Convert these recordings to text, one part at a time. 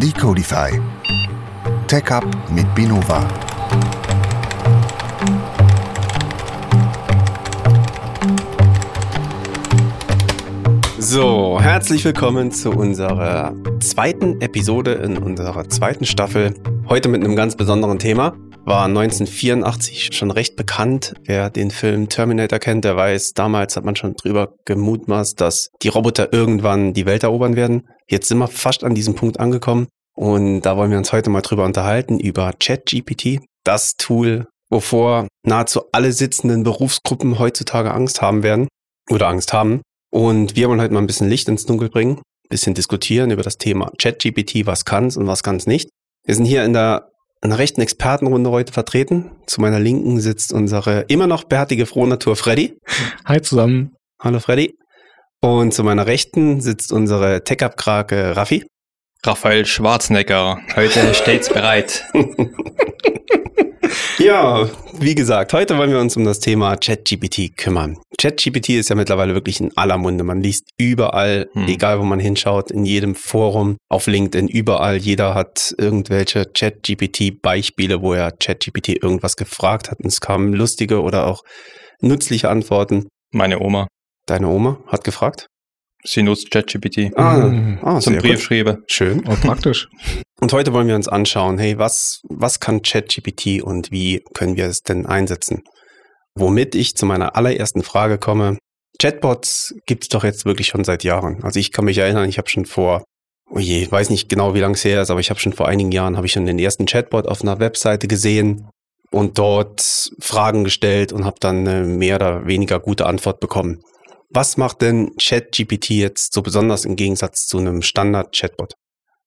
Decodify. Tech Up mit Binova. So, herzlich willkommen zu unserer zweiten Episode in unserer zweiten Staffel. Heute mit einem ganz besonderen Thema. War 1984 schon recht bekannt. Wer den Film Terminator kennt, der weiß, damals hat man schon drüber gemutmaßt, dass die Roboter irgendwann die Welt erobern werden. Jetzt sind wir fast an diesem Punkt angekommen. Und da wollen wir uns heute mal drüber unterhalten, über ChatGPT, das Tool, wovor nahezu alle sitzenden Berufsgruppen heutzutage Angst haben werden oder Angst haben. Und wir wollen heute mal ein bisschen Licht ins Dunkel bringen, ein bisschen diskutieren über das Thema ChatGPT, was kann's und was kann's nicht. Wir sind hier in der einer rechten Expertenrunde heute vertreten. Zu meiner Linken sitzt unsere immer noch bärtige Frohnatur Freddy. Hi zusammen. Hallo Freddy. Und zu meiner Rechten sitzt unsere Tech-Up-Krake Raffi. Raphael Schwarzenegger, heute stets bereit. ja, wie gesagt, heute wollen wir uns um das Thema ChatGPT kümmern. ChatGPT ist ja mittlerweile wirklich in aller Munde. Man liest überall, hm. egal wo man hinschaut, in jedem Forum, auf LinkedIn, überall. Jeder hat irgendwelche ChatGPT-Beispiele, wo er ChatGPT irgendwas gefragt hat und es kamen lustige oder auch nützliche Antworten. Meine Oma. Deine Oma hat gefragt? Sie nutzt ChatGPT. Ah, ah zum Brief schreiben. Schön. Oh, praktisch. Und heute wollen wir uns anschauen, hey, was, was kann ChatGPT und wie können wir es denn einsetzen? Womit ich zu meiner allerersten Frage komme. Chatbots gibt es doch jetzt wirklich schon seit Jahren. Also ich kann mich erinnern, ich habe schon vor, oh je, ich weiß nicht genau, wie lange es her ist, aber ich habe schon vor einigen Jahren, habe ich schon den ersten Chatbot auf einer Webseite gesehen und dort Fragen gestellt und habe dann eine mehr oder weniger gute Antwort bekommen. Was macht denn ChatGPT jetzt so besonders im Gegensatz zu einem Standard-Chatbot?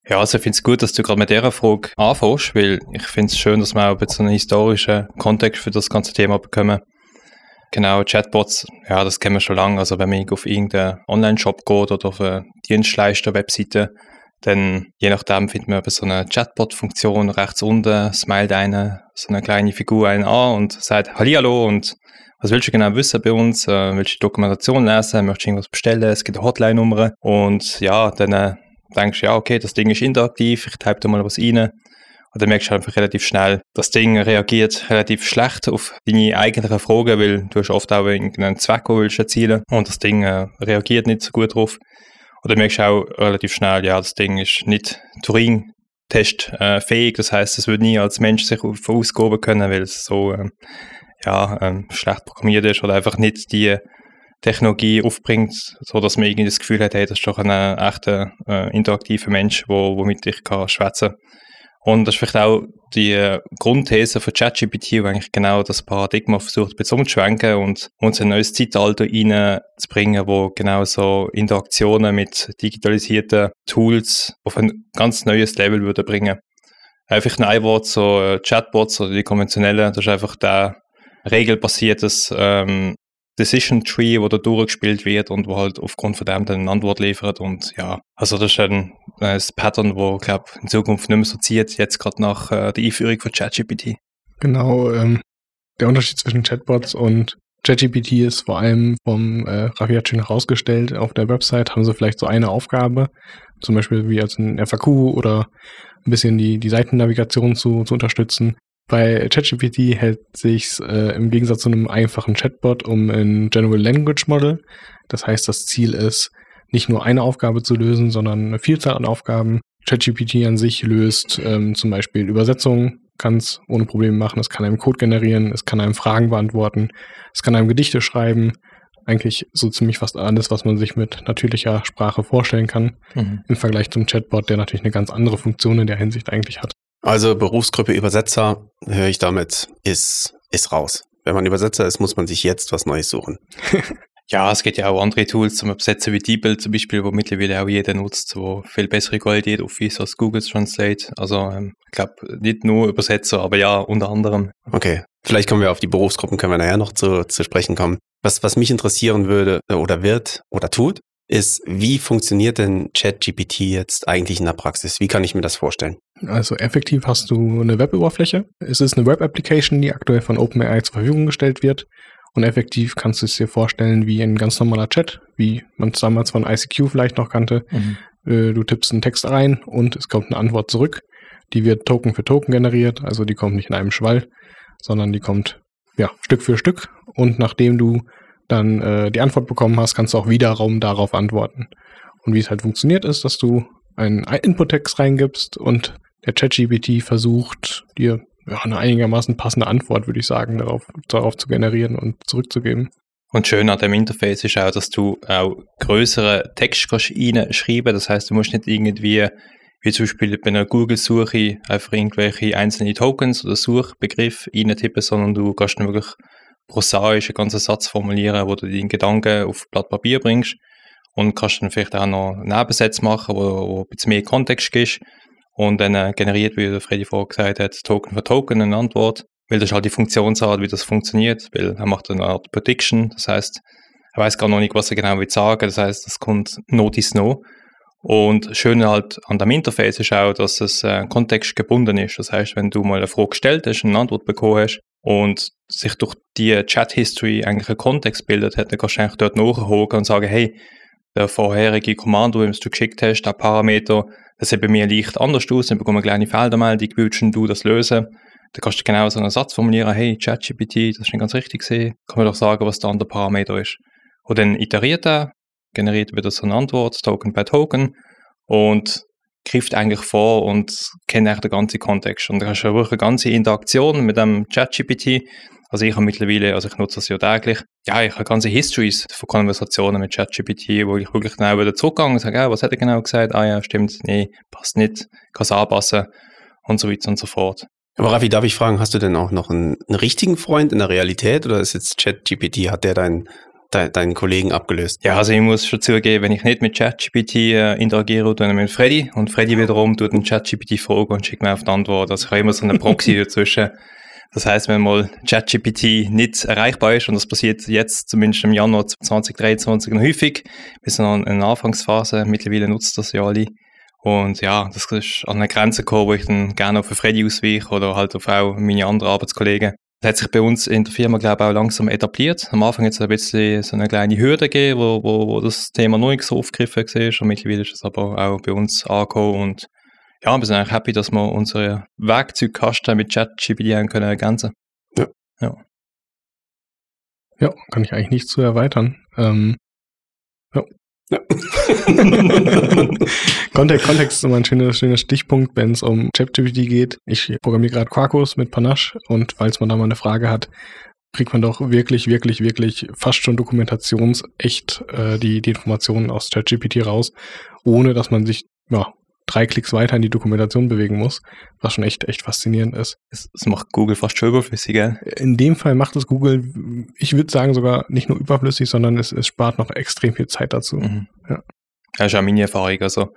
Ja, also ich finde es gut, dass du gerade mit dieser Frage anfängst, weil ich finde es schön, dass wir auch so einen historischen Kontext für das ganze Thema bekommen. Genau, Chatbots, ja, das kennen wir schon lange. Also wenn man auf irgendeinen Online-Shop geht oder auf eine Dienstleister-Webseite, dann je nachdem findet man so eine Chatbot-Funktion rechts unten, smilet eine, so eine kleine Figur einen an und sagt Hallihallo und was willst du genau wissen bei uns? Äh, willst du Dokumentation lesen? Möchtest du irgendwas bestellen? Es gibt eine Hotline-Nummer. Und ja, dann äh, denkst du, ja, okay, das Ding ist interaktiv, ich type da mal was rein. Und dann merkst du einfach relativ schnell, das Ding reagiert relativ schlecht auf deine eigentlichen Fragen, weil du hast oft auch irgendeinen Zweck, den willst erzielen und das Ding äh, reagiert nicht so gut drauf. Und dann merkst du auch relativ schnell, ja, das Ding ist nicht Turing-Test äh, fähig, das heißt, es würde nie als Mensch sich ausgaben können, weil es so äh, ja, ähm, schlecht programmiert ist oder einfach nicht die Technologie aufbringt, so dass man irgendwie das Gefühl hat, hey, das ist doch ein äh, echter äh, interaktiver Mensch, wo, womit ich kann schwätzen. Und das ist vielleicht auch die äh, Grundthese von ChatGPT, die eigentlich genau das Paradigma versucht umzuschwenken und uns ein neues Zeitalter reinzubringen, wo genau so Interaktionen mit digitalisierten Tools auf ein ganz neues Level würde bringen. Einfach ein Wort, so äh, Chatbots oder die konventionellen, das ist einfach der regelbasiertes ähm, Decision Tree, wo da durchgespielt wird und wo halt aufgrund von dem dann eine Antwort liefert. Und ja, also das ist ein, ein Pattern, wo, glaube in Zukunft nicht mehr so zieht, jetzt gerade nach äh, der Einführung von ChatGPT. Genau, ähm, der Unterschied zwischen Chatbots und ChatGPT ist vor allem vom äh, schön herausgestellt, auf der Website haben sie vielleicht so eine Aufgabe, zum Beispiel wie als ein FAQ oder ein bisschen die, die Seitennavigation zu, zu unterstützen. Bei ChatGPT hält sich äh, im Gegensatz zu einem einfachen Chatbot um ein General Language Model. Das heißt, das Ziel ist, nicht nur eine Aufgabe zu lösen, sondern eine Vielzahl an Aufgaben. ChatGPT an sich löst ähm, zum Beispiel Übersetzungen, kann es ohne Probleme machen. Es kann einem Code generieren, es kann einem Fragen beantworten, es kann einem Gedichte schreiben. Eigentlich so ziemlich fast alles, was man sich mit natürlicher Sprache vorstellen kann. Mhm. Im Vergleich zum Chatbot, der natürlich eine ganz andere Funktion in der Hinsicht eigentlich hat. Also Berufsgruppe Übersetzer, höre ich damit, ist, ist raus. Wenn man Übersetzer ist, muss man sich jetzt was Neues suchen. ja, es gibt ja auch andere Tools zum Übersetzen wie DeepL zum Beispiel, wo mittlerweile auch jeder nutzt, wo viel bessere Qualität Office als Google Translate. Also ähm, ich glaube nicht nur Übersetzer, aber ja, unter anderem. Okay, vielleicht kommen wir auf die Berufsgruppen, können wir nachher noch zu, zu sprechen kommen. Was, was mich interessieren würde oder wird oder tut, ist, wie funktioniert denn ChatGPT jetzt eigentlich in der Praxis? Wie kann ich mir das vorstellen? Also effektiv hast du eine Web-Oberfläche. Es ist eine Web-Application, die aktuell von OpenAI zur Verfügung gestellt wird. Und effektiv kannst du es dir vorstellen wie ein ganz normaler Chat, wie man es damals von ICQ vielleicht noch kannte. Mhm. äh, du tippst einen Text ein und es kommt eine Antwort zurück. Die wird Token für Token generiert, also die kommt nicht in einem Schwall, sondern die kommt ja Stück für Stück. Und nachdem du dann äh, die Antwort bekommen hast, kannst du auch wiederum darauf antworten. Und wie es halt funktioniert, ist, dass du einen Input-Text reingibst und der ChatGPT versucht, dir ja, eine einigermaßen passende Antwort, würde ich sagen, darauf, darauf zu generieren und zurückzugeben. Und schön an dem Interface ist auch, dass du auch größere Text kannst reinschreiben. Das heißt, du musst nicht irgendwie, wie zum Beispiel bei einer Google-Suche, einfach irgendwelche einzelne Tokens oder Suchbegriffe reintippen, sondern du kannst wirklich prosaisch einen ganzen Satz formulieren, wo du deinen Gedanken auf Blatt Papier bringst. Und kannst dann vielleicht auch noch Nebensätze machen, wo, wo ein bisschen mehr Kontext gibst. Und dann äh, generiert, wie der Freddy vorher gesagt hat, Token für Token eine Antwort, weil das ist halt die Funktionsart, wie das funktioniert, weil er macht eine Art Prediction, das heißt, er weiß gar noch nicht, was er genau will sagen, das heißt, das kommt Notice No. Und schön halt an dem Interface ist auch, dass es äh, kontextgebunden ist. Das heißt, wenn du mal eine Frage gestellt hast, eine Antwort bekommen hast und sich durch die Chat-History eigentlich ein Kontext bildet hat, dann kannst du eigentlich dort nachholen und sagen, hey, der vorherige Kommando, das du geschickt hast, der Parameter, das sieht bei mir leicht anders aus, dann bekomme ich eine kleine Feldermeldung, würdest du das lösen? Dann kannst du genau so einen Satz formulieren, hey, ChatGPT, das ist nicht ganz richtig gesehen, kann mir doch sagen, was der andere Parameter ist. Und dann iteriert er, generiert wieder so eine Antwort, Token by Token und greift eigentlich vor und kennt eigentlich den ganzen Kontext. Und da hast du wirklich eine ganze Interaktion mit dem ChatGPT. Also ich habe mittlerweile, also ich nutze das ja täglich, ja, ich habe ganze Histories von Konversationen mit ChatGPT, wo ich wirklich genau wieder zurückgehe und sage, ja, was hat er genau gesagt? Ah ja, stimmt, nee, passt nicht, kann es anpassen und so weiter und so fort. Aber Raffi, darf ich fragen, hast du denn auch noch einen, einen richtigen Freund in der Realität oder ist jetzt ChatGPT, hat der dein, dein, deinen Kollegen abgelöst? Ja, also ich muss schon zugeben, wenn ich nicht mit ChatGPT äh, interagiere, dann mit Freddy und Freddy wiederum tut den ChatGPT fragen und schickt mir auf die Antwort. Also ich habe immer so eine Proxy dazwischen. Das heißt, wenn mal ChatGPT nicht erreichbar ist, und das passiert jetzt zumindest im Januar 2023 noch häufig, wir sind in der Anfangsphase, mittlerweile nutzt das ja alle. Und ja, das ist an eine Grenze gekommen, wo ich dann gerne auf Freddy ausweiche oder halt auf auch meine anderen Arbeitskollegen. Das hat sich bei uns in der Firma, glaube ich, auch langsam etabliert. Am Anfang jetzt ein bisschen so eine kleine Hürde gegeben, wo, wo, wo das Thema noch nicht so aufgegriffen war. Und mittlerweile ist es aber auch bei uns angekommen und ja, wir sind eigentlich happy, dass wir unsere Werkzeugkasten mit ChatGPT können ergänzen Ja. ja. Ja, kann ich eigentlich nicht zu erweitern. Ähm, ja. Ja. Kontext, Kontext ist immer ein schöner, schöner Stichpunkt, wenn es um ChatGPT geht. Ich programmiere gerade Quarkus mit Panache und falls man da mal eine Frage hat, kriegt man doch wirklich, wirklich, wirklich fast schon dokumentationsecht äh, die, die Informationen aus ChatGPT raus, ohne dass man sich ja, drei Klicks weiter in die Dokumentation bewegen muss, was schon echt, echt faszinierend ist. Das, das macht Google fast schon überflüssig, gell? In dem Fall macht es Google, ich würde sagen, sogar nicht nur überflüssig, sondern es, es spart noch extrem viel Zeit dazu. Mhm. Ja. Das ist auch meine Erfahrung. Also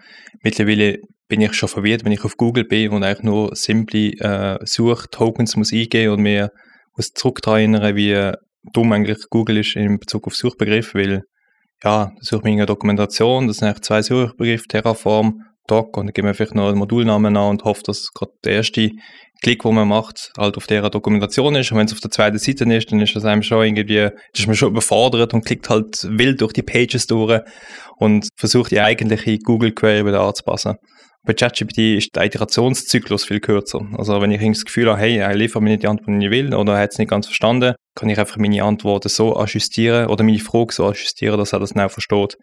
mittlerweile bin ich schon verwirrt, wenn ich auf Google bin und eigentlich nur simple äh, Suchtokens muss eingeben und mir muss zurück daran erinnern, wie dumm eigentlich Google ist in Bezug auf Suchbegriff, weil ja, da suche ich mir eine Dokumentation, das sind eigentlich zwei Suchbegriffe, Terraform, Doc und gebe ich vielleicht noch einen Modulnamen an und hoffe, dass gerade der erste Klick, den man macht, halt auf der Dokumentation ist. Und wenn es auf der zweiten Seite ist, dann ist das einem schon irgendwie, ist man schon überfordert und klickt halt wild durch die Pages durch und versucht die eigentliche Google Query wieder anzupassen. Bei ChatGPT ist der Iterationszyklus viel kürzer. Also wenn ich das Gefühl habe, hey, er liefert mir nicht die Antwort, die ich will, oder er hat es nicht ganz verstanden, kann ich einfach meine Antworten so ajustieren oder meine Frage so ajustieren, dass er das genau versteht.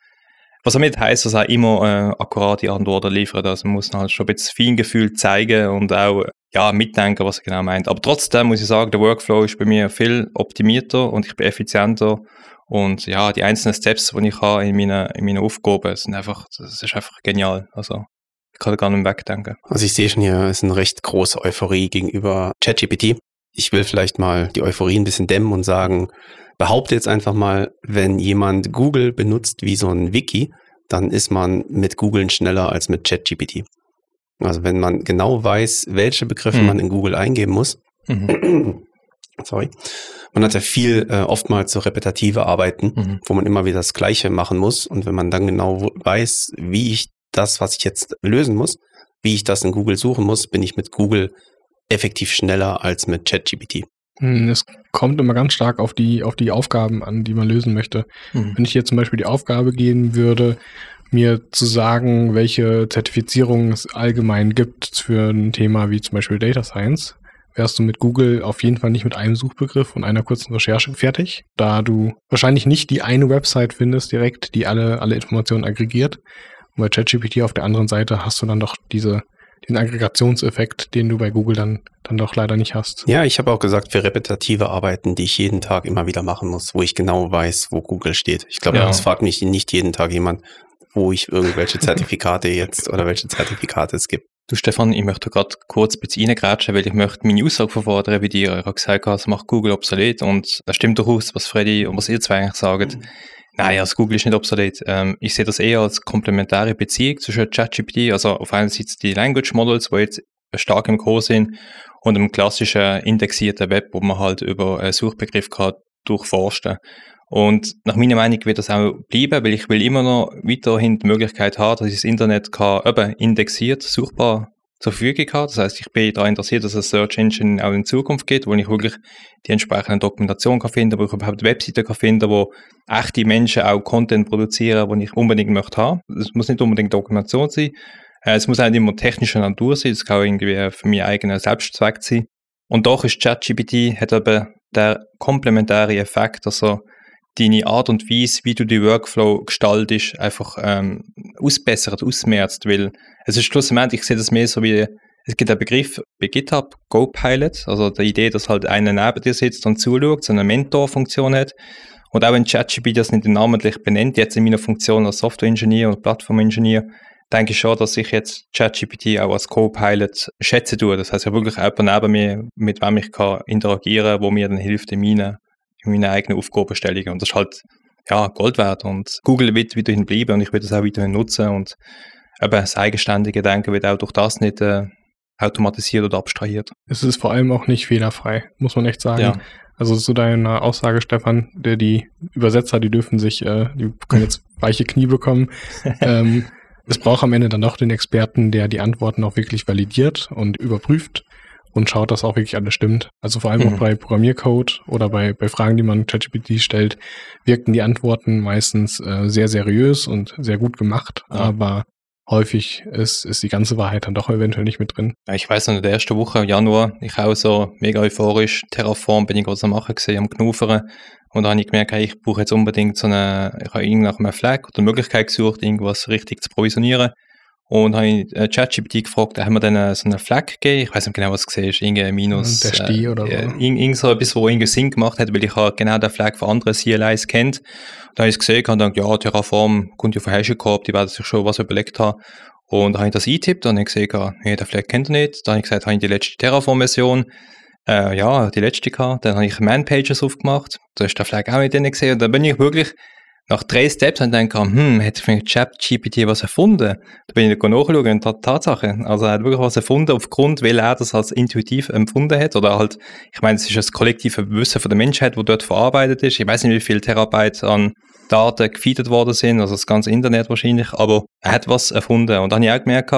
Was damit heisst, dass er immer äh, akkurate Antworten liefert. Also man muss halt schon ein bisschen Feingefühl zeigen und auch ja, mitdenken, was er genau meint. Aber trotzdem muss ich sagen, der Workflow ist bei mir viel optimierter und ich bin effizienter. Und ja, die einzelnen Steps, die ich habe in meinen, in meinen Aufgaben, sind einfach, das ist einfach genial. Also ich kann da gar nicht wegdenken. Also ich sehe schon hier, ist eine recht große Euphorie gegenüber ChatGPT. Ich will vielleicht mal die Euphorie ein bisschen dämmen und sagen, behaupte jetzt einfach mal, wenn jemand Google benutzt wie so ein Wiki, dann ist man mit Google schneller als mit ChatGPT. Also wenn man genau weiß, welche Begriffe Mhm. man in Google eingeben muss, Mhm. sorry, man hat ja viel äh, oftmals so repetitive Arbeiten, Mhm. wo man immer wieder das Gleiche machen muss. Und wenn man dann genau weiß, wie ich das, was ich jetzt lösen muss, wie ich das in Google suchen muss, bin ich mit Google effektiv schneller als mit ChatGPT. Hm, Es kommt immer ganz stark auf die, auf die Aufgaben an, die man lösen möchte. Mhm. Wenn ich jetzt zum Beispiel die Aufgabe geben würde, mir zu sagen, welche Zertifizierungen es allgemein gibt für ein Thema wie zum Beispiel Data Science, wärst du mit Google auf jeden Fall nicht mit einem Suchbegriff und einer kurzen Recherche fertig, da du wahrscheinlich nicht die eine Website findest direkt, die alle, alle Informationen aggregiert. Und bei ChatGPT auf der anderen Seite hast du dann doch diese, den Aggregationseffekt, den du bei Google dann, dann doch leider nicht hast. Ja, ich habe auch gesagt, für repetitive Arbeiten, die ich jeden Tag immer wieder machen muss, wo ich genau weiß, wo Google steht. Ich glaube, Ja. das fragt mich nicht jeden Tag jemand, wo ich irgendwelche Zertifikate jetzt oder welche Zertifikate es gibt. Du Stefan, ich möchte gerade kurz ein bisschen reingrätschen, weil ich möchte meine Aussage verfordern bei dir. Gesagt, es macht Google obsolet und das stimmt durchaus, was Freddy und was ihr zwei eigentlich sagt. Nein, also Google ist nicht obsolet. Ähm, ich sehe das eher als komplementäre Beziehung zwischen ChatGPT, also auf einer Seite die Language Models, die jetzt stark im Kurs sind, und dem klassischen indexierten Web, wo man halt über einen Suchbegriff kann durchforsten und nach meiner Meinung wird das auch bleiben, weil ich will immer noch weiterhin die Möglichkeit haben, dass ich das Internet kann, eben indexiert, suchbar zur Verfügung habe. Das heißt, ich bin daran interessiert, dass es Search Engine auch in Zukunft gibt, wo ich wirklich die entsprechende Dokumentation kann finden, wo ich überhaupt Webseiten kann finden, wo echte Menschen auch Content produzieren, den ich unbedingt möchte haben. Es muss nicht unbedingt Dokumentation sein. Äh, Es muss auch nicht immer technischer Natur sein. Es kann auch irgendwie für meinen eigenen Selbstzweck sein. Und doch ist ChatGPT hat eben der komplementäre Effekt, also deine Art und Weise, wie du die Workflow gestaltest, einfach ähm, ausbessert, ausmerzt, weil es ist schlussendlich, ich sehe das mehr so wie, es gibt einen Begriff bei GitHub, GoPilot, also die Idee, dass halt einer neben dir sitzt und zuschaut, so eine Mentorfunktion hat. Und auch wenn ChatGPT das nicht namentlich benennt, jetzt in meiner Funktion als Software-Ingenieur und Plattform-Ingenieur, denke ich schon, dass ich jetzt ChatGPT auch als Co-Pilot schätzen tue. Das heißt ja wirklich jemand neben mir, mit wem ich kann interagieren, wo mir dann hilft in meinen, in meinen eigenen Aufgabenstellungen. Und das ist halt ja, Gold wert. Und Google wird weiterhin bleiben und ich werde das auch weiterhin nutzen. Und eben das eigenständige Denken wird auch durch das nicht äh, automatisiert oder abstrahiert. Es ist vor allem auch nicht fehlerfrei, muss man echt sagen. Ja. Also zu deiner Aussage, Stefan, der die Übersetzer, die dürfen sich, äh, die können jetzt weiche Knie bekommen. ähm, es braucht am Ende dann doch den Experten, der die Antworten auch wirklich validiert und überprüft und schaut, dass auch wirklich alles stimmt. Also vor allem Mhm. auch bei Programmiercode oder bei, bei Fragen, die man ChatGPT stellt, wirkten die Antworten meistens äh, sehr seriös und sehr gut gemacht, Ja. aber häufig ist, ist die ganze Wahrheit dann doch eventuell nicht mit drin. Ja, ich weiß noch, in der ersten Woche im Januar, ich auch so mega euphorisch, Terraform bin ich gerade am machen gesehen, am Knuffern. Und da habe ich gemerkt, hey, ich brauche jetzt unbedingt so eine, ich habe irgendwie nach einem Flag oder eine Möglichkeit gesucht, irgendwas richtig zu provisionieren. Und habe ich äh, ChatGPT gefragt, haben wir dann äh, so einen Flag gegeben? Ich weiß nicht genau, was es war, irgendwie Minus. Der Stih oder so. äh, irgend, irgend so etwas, wo irgendwie Sinn gemacht hat, weil ich habe genau den Flag von anderen CLIs kennt. Da habe ich es gesehen und dann, ja, Terraform kommt ja von HashiCorp, die werden sich schon was überlegt haben. Und dann habe ich das eingetippt und dann habe ich gesehen, nee, den Flag kennt ihr nicht. Dann habe ich gesagt, habe ich die letzte Terraform-Version. Äh, ja, die letzte gehabt. Dann habe ich Man-Pages aufgemacht. Da ist der Flag auch nicht drin gesehen. Und dann bin ich wirklich nach drei Steps und kam, hm, hätte vielleicht ChatGPT was erfunden? Da bin ich dann nachschauen und tat- Tatsache. Also er hat wirklich was erfunden, aufgrund, weil er das als intuitiv empfunden hat. Oder halt, ich meine, es ist das kollektive Wissen von der Menschheit, wo dort verarbeitet ist. Ich weiß nicht, wie viel Terabyte an Daten gefeedet worden sind, also das ganze Internet wahrscheinlich, aber er hat was erfunden. Und dann habe ich auch gemerkt,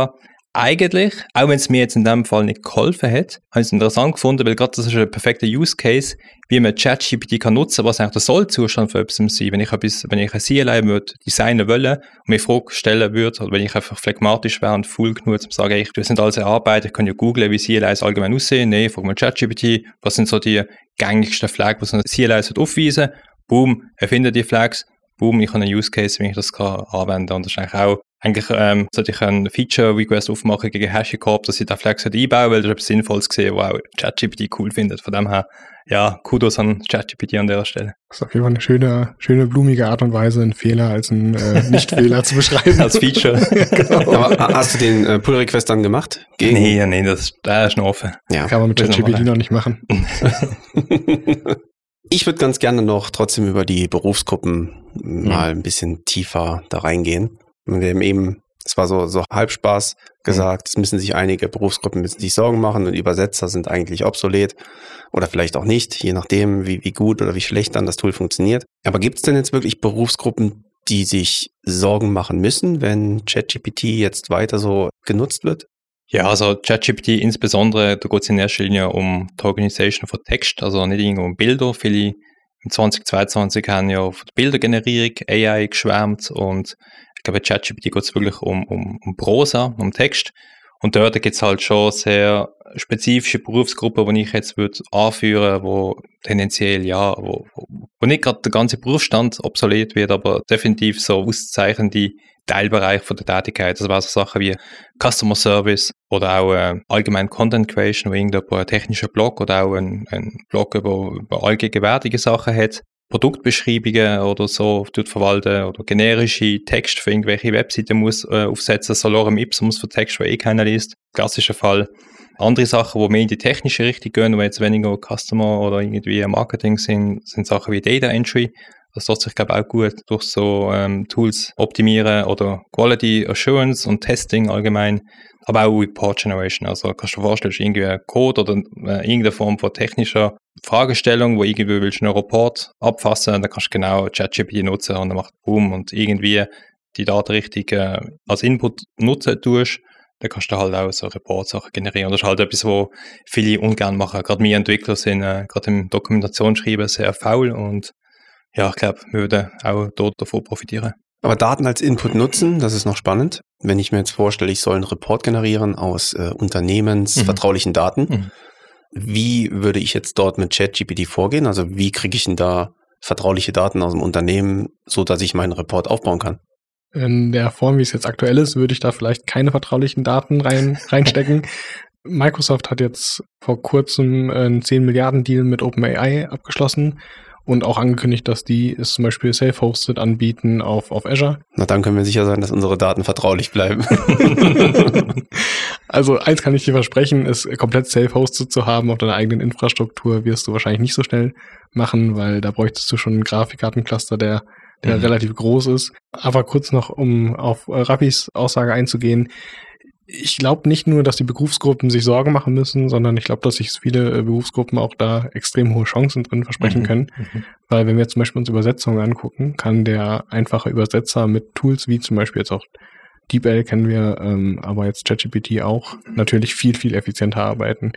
eigentlich, auch wenn es mir jetzt in dem Fall nicht geholfen hat, habe ich es interessant gefunden, weil gerade das ist ein perfekter Use Case, wie man ChatGPT kann nutzen, was eigentlich der Sollzustand für etwas sein. Wenn ich etwas, wenn ich ein CLI würde designen wollen und mir Fragen stellen würde, oder wenn ich einfach phlegmatisch wäre und full genug, um zu sagen, ey, ich tue es alles erarbeiten, ich kann ja googlen, wie CLIs allgemein aussehen. Nee, frage mal ChatGPT, was sind so die gängigsten Flags, was ein CLI aufweisen. Boom, erfinde die Flags. Boom, ich habe einen Use Case, wie ich das kann anwenden kann. Und das ist eigentlich auch, eigentlich ähm, sollte ich einen Feature-Request aufmachen gegen HashiCorp, dass ich den Flag sollte einbauen weil das etwas Sinnvolles gesehen, was auch ChatGPT cool findet. Von dem her, ja, Kudos an ChatGPT an der Stelle. Das ist auf jeden Fall eine schöne, schöne blumige Art und Weise, einen Fehler als einen äh, Nicht-Fehler zu beschreiben. Als Feature. Aber ha- hast du den äh, Pull-Request dann gemacht? Gegen- nee, nee, das, das ist noch offen. Ja. Kann man mit ChatGPT noch nicht machen. Ich würde ganz gerne noch trotzdem über die Berufsgruppen mal ein bisschen tiefer da reingehen. Wir haben eben, es war so, so Halbspaß gesagt, es müssen sich einige Berufsgruppen müssen sich Sorgen machen und Übersetzer sind eigentlich obsolet oder vielleicht auch nicht, je nachdem, wie, wie gut oder wie schlecht dann das Tool funktioniert. Aber gibt es denn jetzt wirklich Berufsgruppen, die sich Sorgen machen müssen, wenn ChatGPT jetzt weiter so genutzt wird? Ja, also ChatGPT insbesondere, da geht es in erster Linie um die Organisation von Text, also nicht irgendwie um Bilder. Viele im 2022 haben ja auf die Bildergenerierung AI geschwärmt und glaube, ChatGPT geht es wirklich um, um, um Prosa, um Text. Und dort gibt es halt schon sehr spezifische Berufsgruppen, die ich jetzt würde anführen wo tendenziell, ja, wo, wo nicht gerade der ganze Berufsstand obsolet wird, aber definitiv so auszeichnende Teilbereich von der Tätigkeit. Das war so Sachen wie Customer Service oder auch äh, allgemein Content Creation, wo irgendjemand ein technischer Blog oder auch ein, ein Blog über, über allgegenwärtige Sachen hat. Produktbeschreibungen oder so verwalten oder generische Texte für irgendwelche Webseiten muss äh, aufsetzen, Solorem Ipsum muss für Text, wo eh keiner liest. Klassischer Fall. Andere Sachen, die mehr in die technische Richtung gehen, wo jetzt weniger Customer oder irgendwie Marketing sind, sind Sachen wie Data Entry. Das lässt sich, glaube ich, auch gut durch so ähm, Tools optimieren oder Quality Assurance und Testing allgemein, aber auch Report Generation. Also kannst du dir vorstellen, irgendwie Code oder äh, irgendeine Form von technischer Fragestellung, wo irgendwie willst du einen Report abfassen, dann kannst du genau ChatGPT nutzen und dann macht Boom und irgendwie die Daten richtig äh, als Input nutzen tust, dann kannst du halt auch so Report-Sachen generieren. Das ist halt etwas, wo viele ungern machen. Gerade wir Entwickler sind äh, gerade im Dokumentationsschreiben sehr faul und ja, ich glaube, wir würden auch dort davon profitieren. Aber Daten als Input nutzen, das ist noch spannend. Wenn ich mir jetzt vorstelle, ich soll einen Report generieren aus äh, unternehmensvertraulichen mhm. Daten, mhm. wie würde ich jetzt dort mit ChatGPT vorgehen? Also wie kriege ich denn da vertrauliche Daten aus dem Unternehmen, so dass ich meinen Report aufbauen kann? In der Form, wie es jetzt aktuell ist, würde ich da vielleicht keine vertraulichen Daten rein, reinstecken. Microsoft hat jetzt vor kurzem einen 10 Milliarden Deal mit OpenAI abgeschlossen und auch angekündigt, dass die es zum Beispiel self-hosted anbieten auf, auf Azure. Na, dann können wir sicher sein, dass unsere Daten vertraulich bleiben. also eins kann ich dir versprechen, es komplett self-hosted zu haben auf deiner eigenen Infrastruktur wirst du wahrscheinlich nicht so schnell machen, weil da bräuchtest du schon einen Grafikkartencluster, der der mhm. relativ groß ist. Aber kurz noch, um auf Rappis Aussage einzugehen ich glaube nicht nur, dass die Berufsgruppen sich Sorgen machen müssen, sondern ich glaube, dass sich viele äh, Berufsgruppen auch da extrem hohe Chancen drin versprechen mhm. können. Mhm. Weil wenn wir zum Beispiel uns Übersetzungen angucken, kann der einfache Übersetzer mit Tools wie zum Beispiel jetzt auch DeepL kennen wir, ähm, aber jetzt ChatGPT auch natürlich viel, viel effizienter arbeiten.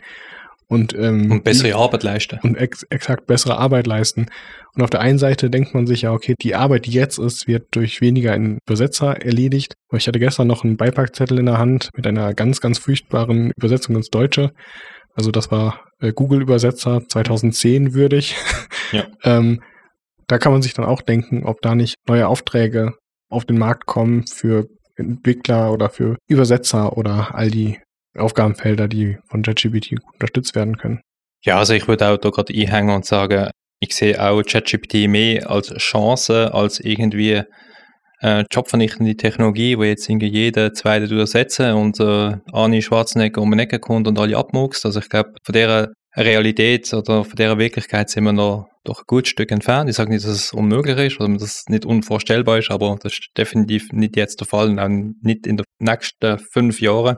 Und, ähm, und bessere Arbeit leisten. Und ex exakt bessere Arbeit leisten. Und auf der einen Seite denkt man sich ja, okay, die Arbeit, die jetzt ist, wird durch weniger einen Übersetzer erledigt. Aber ich hatte gestern noch einen Beipackzettel in der Hand mit einer ganz, ganz furchtbaren Übersetzung ins Deutsche. Also das war äh, Google-Übersetzer 2010 würdig. Ja. ähm, da kann man sich dann auch denken, ob da nicht neue Aufträge auf den Markt kommen für Entwickler oder für Übersetzer oder all die Aufgabenfelder, die von ChatGPT unterstützt werden können. Ja, also ich würde auch da gerade einhängen und sagen, ich sehe auch ChatGPT mehr als Chance, als irgendwie äh, jobvernichtende Technologie, wo jetzt irgendwie jeder zweite durchsetzen und äh, Arnie Schwarzenegger um den Ecke kommt und alle abmuckst. Also ich glaube, von der Realität oder von der Wirklichkeit sind wir noch doch ein gutes Stück entfernt. Ich sage nicht, dass es unmöglich ist oder dass es nicht unvorstellbar ist, aber das ist definitiv nicht jetzt der Fall und auch nicht in den nächsten fünf Jahren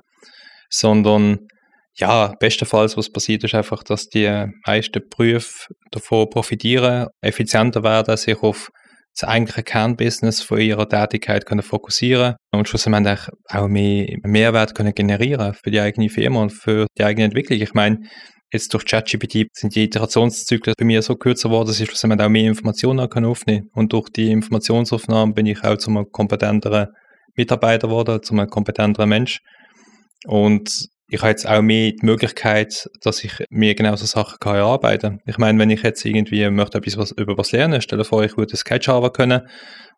sondern ja, bestenfalls, was passiert, ist einfach, dass die meisten Berufe davon profitieren, effizienter werden, sich auf das eigentliche Kernbusiness von ihrer Tätigkeit können fokussieren und schlussendlich auch mehr Mehrwert können generieren für die eigene Firma und für die eigene Entwicklung. Ich meine, jetzt durch ChatGPT sind die Iterationszyklen bei mir so kürzer geworden, dass ich schlussendlich auch mehr Informationen kann aufnehmen und durch die Informationsaufnahme bin ich auch zu einem kompetenteren Mitarbeiter geworden, zu einem kompetenteren Mensch und ich habe jetzt auch mehr die Möglichkeit, dass ich mir genau so Sachen kann erarbeiten kann. Ich meine, wenn ich jetzt irgendwie möchte etwas was, über was lernen, stelle vor, ich würde kein Java können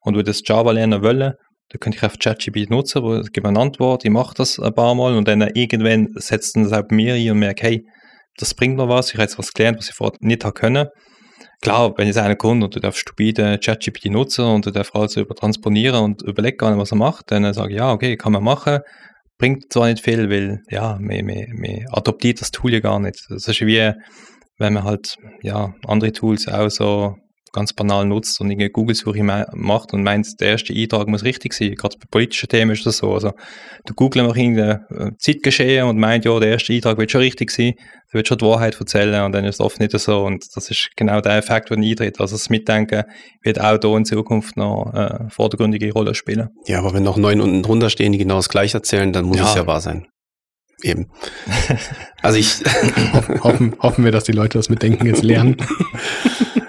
und würde das Java lernen wollen, dann könnte ich einfach ChatGPT nutzen, wo ich gebe eine Antwort, ich mache das ein paar Mal und dann irgendwann setzt das auch bei mir ein und merke, hey, das bringt mir was, ich habe jetzt was gelernt, was ich vorher nicht habe können. Klar, wenn jetzt einer kommt und du darfst stupide ChatGPT nutzen und du darfst alles über transponieren und nicht, was er macht, dann sage ich, ja, okay, kann man machen, bringt zwar nicht viel, weil ja, man, man, man adoptiert das Tool ja gar nicht. Das ist wie, wenn man halt ja, andere Tools auch so ganz banal nutzt und eine Google-Suche macht und meint, der erste Eintrag muss richtig sein. Gerade bei politischen Themen ist das so. Also, du Google macht irgendein äh, Zeitgeschehen und meint, ja, der erste Eintrag wird schon richtig sein, der wird schon die Wahrheit erzählen und dann ist es oft nicht so. Und das ist genau der Effekt, der eintritt. Also das Mitdenken wird auch da in Zukunft noch eine äh, vordergründige Rolle spielen. Ja, aber wenn noch neun unten drunter stehen, die genau das gleiche erzählen, dann muss ja. es ja wahr sein. Eben. Also ich hoffen, hoffen wir, dass die Leute das Mitdenken jetzt lernen.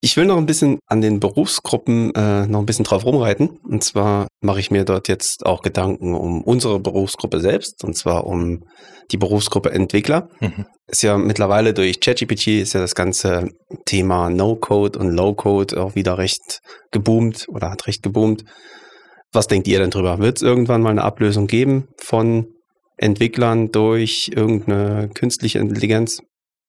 Ich will noch ein bisschen an den Berufsgruppen äh, noch ein bisschen drauf rumreiten. Und zwar mache ich mir dort jetzt auch Gedanken um unsere Berufsgruppe selbst, und zwar um die Berufsgruppe Entwickler. Mhm. Ist ja mittlerweile durch ChatGPT ist ja das ganze Thema No-Code und Low-Code auch wieder recht geboomt oder hat recht geboomt. Was denkt ihr denn drüber? Wird es irgendwann mal eine Ablösung geben von Entwicklern durch irgendeine künstliche Intelligenz?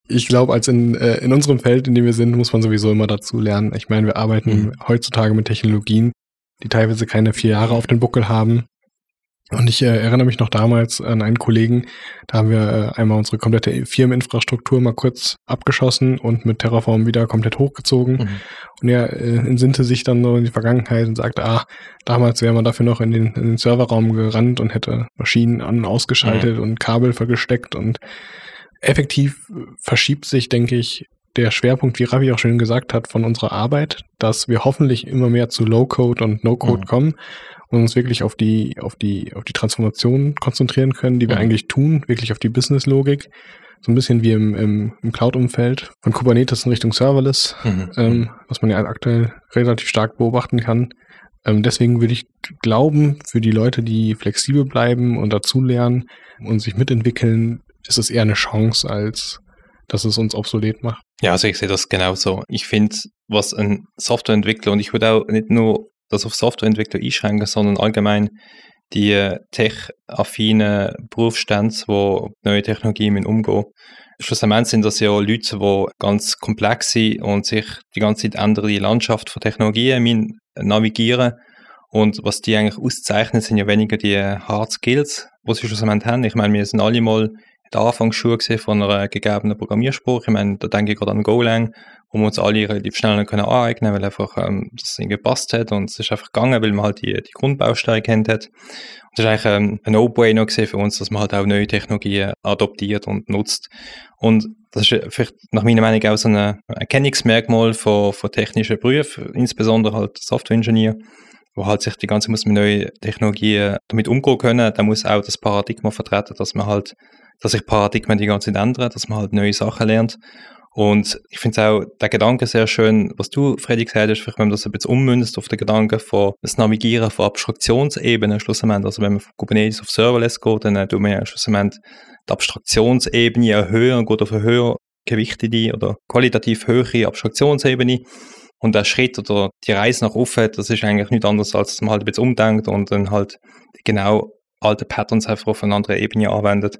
Ich glaube, als in, äh, in unserem Feld, in dem wir sind, muss man sowieso immer dazu lernen. Ich meine, wir arbeiten Mhm. heutzutage mit Technologien, die teilweise keine vier Jahre auf den Buckel haben. Und ich äh, erinnere mich noch damals an einen Kollegen, da haben wir äh, einmal unsere komplette Firmeninfrastruktur mal kurz abgeschossen und mit Terraform wieder komplett hochgezogen. Mhm. Und er äh, entsinnte sich dann so in die Vergangenheit und sagte, ah, damals wäre man dafür noch in den, in den Serverraum gerannt und hätte Maschinen an und ausgeschaltet und Kabel vergesteckt und effektiv verschiebt sich, denke ich, der Schwerpunkt, wie Ravi auch schon gesagt hat, von unserer Arbeit, dass wir hoffentlich immer mehr zu Low-Code und No-Code Mhm. kommen und uns wirklich auf die, auf die, auf die Transformation konzentrieren können, die wir Mhm. eigentlich tun, wirklich auf die Business-Logik. So ein bisschen wie im, im, im Cloud-Umfeld von Kubernetes in Richtung Serverless, Mhm. ähm, was man ja aktuell relativ stark beobachten kann. Ähm, deswegen würde ich glauben, für die Leute, die flexibel bleiben und dazulernen und sich mitentwickeln, ist es eher eine Chance, als dass es uns obsolet macht. Ja, also ich sehe das genauso. Ich finde, was ein Softwareentwickler, und ich würde auch nicht nur das auf Softwareentwickler einschränken, sondern allgemein die tech-affinen Berufsstände, wo neue Technologien mit umgehen. Schlussendlich sind das ja Leute, die ganz komplex sind und sich die ganze Zeit ändern, die Landschaft von Technologien navigieren. Und was die eigentlich auszeichnet, sind ja weniger die Hard Skills, die sie schlussendlich haben. Ich meine, wir sind alle mal der Anfangsschule gewesen von einer gegebenen Programmiersprache. Ich meine, da denke ich gerade an Golang, wo wir uns alle relativ schnell können aneignen weil einfach ähm, das irgendwie gepasst hat und es ist einfach gegangen, weil man halt die, die Grundbausteine kennt hat. Und das ist eigentlich ähm, ein No-Brainer für uns, dass man halt auch neue Technologien adoptiert und nutzt. Und das ist vielleicht nach meiner Meinung auch so ein Erkennungsmerkmal von, von technischen Berufen, insbesondere halt Software-Ingenieur, wo halt sich die ganze muss mit neuen Technologien damit umgehen können. Da muss auch das Paradigma vertreten, dass man halt, dass sich Paradigmen die ganze Zeit ändern, dass man halt neue Sachen lernt. Und ich finde auch der Gedanke sehr schön, was du, Freddy, gesagt hast, vielleicht wenn man das ein bisschen ummünzt auf den Gedanken von das Navigieren von Abstraktionsebenen schlussendlich. Also wenn man von Kubernetes auf Serverless geht, dann äh, tut man ja schlussendlich die Abstraktionsebene erhöhen und geht auf eine höher gewichtete oder qualitativ höhere Abstraktionsebene. Und der Schritt oder die Reise nach oben, das ist eigentlich nichts anderes, als dass man halt ein bisschen umdenkt und dann halt genau alte Patterns einfach auf eine andere Ebene anwendet.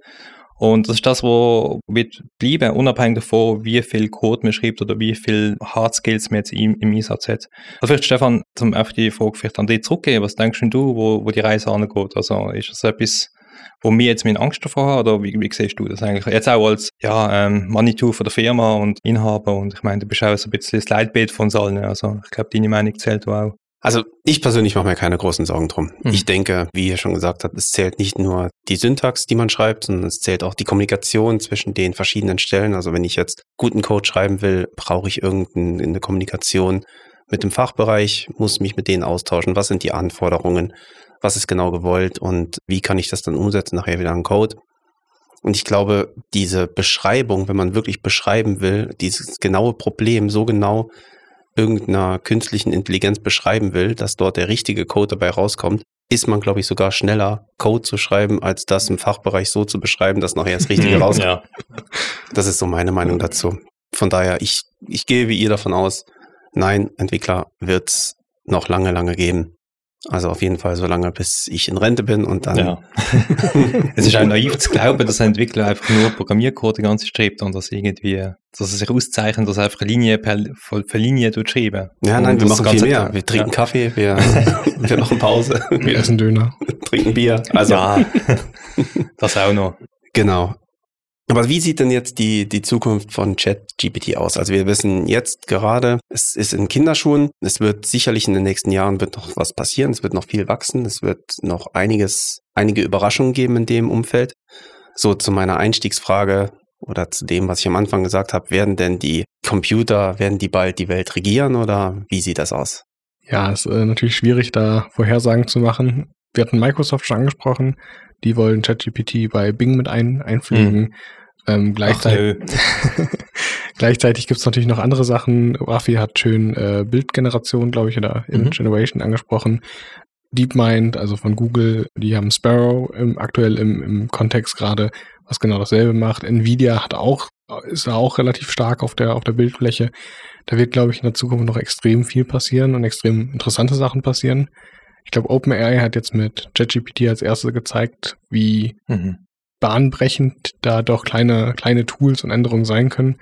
Und das ist das, was wird bleiben, unabhängig davon, wie viel Code man schreibt oder wie viel Hard Skills man jetzt im, im Einsatz hat. Also vielleicht, Stefan, zum einfach die Frage vielleicht an dich zurückgeben. Was denkst du, wo, wo die Reise angeht? Also ist das etwas, wo mir jetzt meine Angst davor haben, oder wie, wie siehst du das eigentlich? Jetzt auch als ja, ähm, Manitou von der Firma und Inhaber und ich meine, du bist auch so ein bisschen das Leitbild von uns allen. Also ich glaube, deine Meinung zählt auch. Also ich persönlich mache mir keine großen Sorgen drum. Mhm. Ich denke, wie ihr schon gesagt habt, es zählt nicht nur die Syntax, die man schreibt, sondern es zählt auch die Kommunikation zwischen den verschiedenen Stellen. Also wenn ich jetzt guten Code schreiben will, brauche ich irgendeine Kommunikation mit dem Fachbereich, muss mich mit denen austauschen. Was sind die Anforderungen? Was ist genau gewollt? Und wie kann ich das dann umsetzen nachher wieder in Code? Und ich glaube, diese Beschreibung, wenn man wirklich beschreiben will, dieses genaue Problem so genau irgendeiner künstlichen Intelligenz beschreiben will, dass dort der richtige Code dabei rauskommt, ist man, glaube ich, sogar schneller, Code zu schreiben, als das im Fachbereich so zu beschreiben, dass nachher das Richtige rauskommt. Ja. Das ist so meine Meinung dazu. Von daher, ich, ich gehe wie ihr davon aus, nein, Entwickler wird es noch lange, lange geben. Also auf jeden Fall so lange, bis ich in Rente bin und dann. Ja. es ist auch naiv zu glauben, dass ein Entwickler einfach nur Programmiercode die ganze Zeit schreibt und das irgendwie, dass er sich auszeichnet, dass er einfach Linie per, für Linie tut schreiben. Ja, nein, Und wir machen viel mehr. Tag. Wir trinken ja. Kaffee, wir, wir machen Pause, Wir wir essen Döner. trinken Bier. Also ja, das auch noch. Genau. Aber wie sieht denn jetzt die, die Zukunft von ChatGPT aus? Also wir wissen jetzt gerade, es ist in Kinderschuhen. Es wird sicherlich in den nächsten Jahren wird noch was passieren. Es wird noch viel wachsen. Es wird noch einiges, einige Überraschungen geben in dem Umfeld. So zu meiner Einstiegsfrage oder zu dem, was ich am Anfang gesagt habe, werden denn die Computer, werden die bald die Welt regieren oder wie sieht das aus? Ja, ist äh, natürlich schwierig, da Vorhersagen zu machen. Wir hatten Microsoft schon angesprochen. Die wollen ChatGPT bei Bing mit ein, einpflegen. Ähm, gleichzeitig. Gleichzeitig gibt es natürlich noch andere Sachen. Raffi hat schön äh, Bildgeneration, glaube ich, oder Image Mhm. Generation angesprochen. DeepMind, also von Google, die haben Sparrow im, aktuell im, im Kontext gerade, was genau dasselbe macht. Nvidia hat auch, ist da auch relativ stark auf der, auf der Bildfläche. Da wird, glaube ich, in der Zukunft noch extrem viel passieren und extrem interessante Sachen passieren. Ich glaube, OpenAI hat jetzt mit ChatGPT als erste gezeigt, wie Mhm. Bahnbrechend da doch kleine, kleine Tools und Änderungen sein können.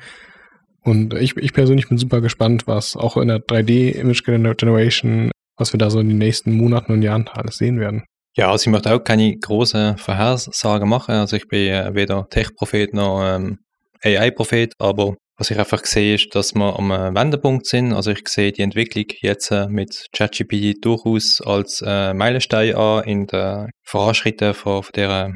Und ich, ich persönlich bin super gespannt, was auch in der 3D-Image Generation, was wir da so in den nächsten Monaten und Jahren alles sehen werden. Ja, also ich möchte auch keine großen Vorhersagen machen. Also ich bin äh, weder Tech-Prophet noch ähm, AI-Prophet, aber was ich einfach sehe, ist, dass wir am äh, Wendepunkt sind. Also ich sehe die Entwicklung jetzt äh, mit ChatGPT durchaus als äh, Meilenstein an in der Voranschritte von, von der,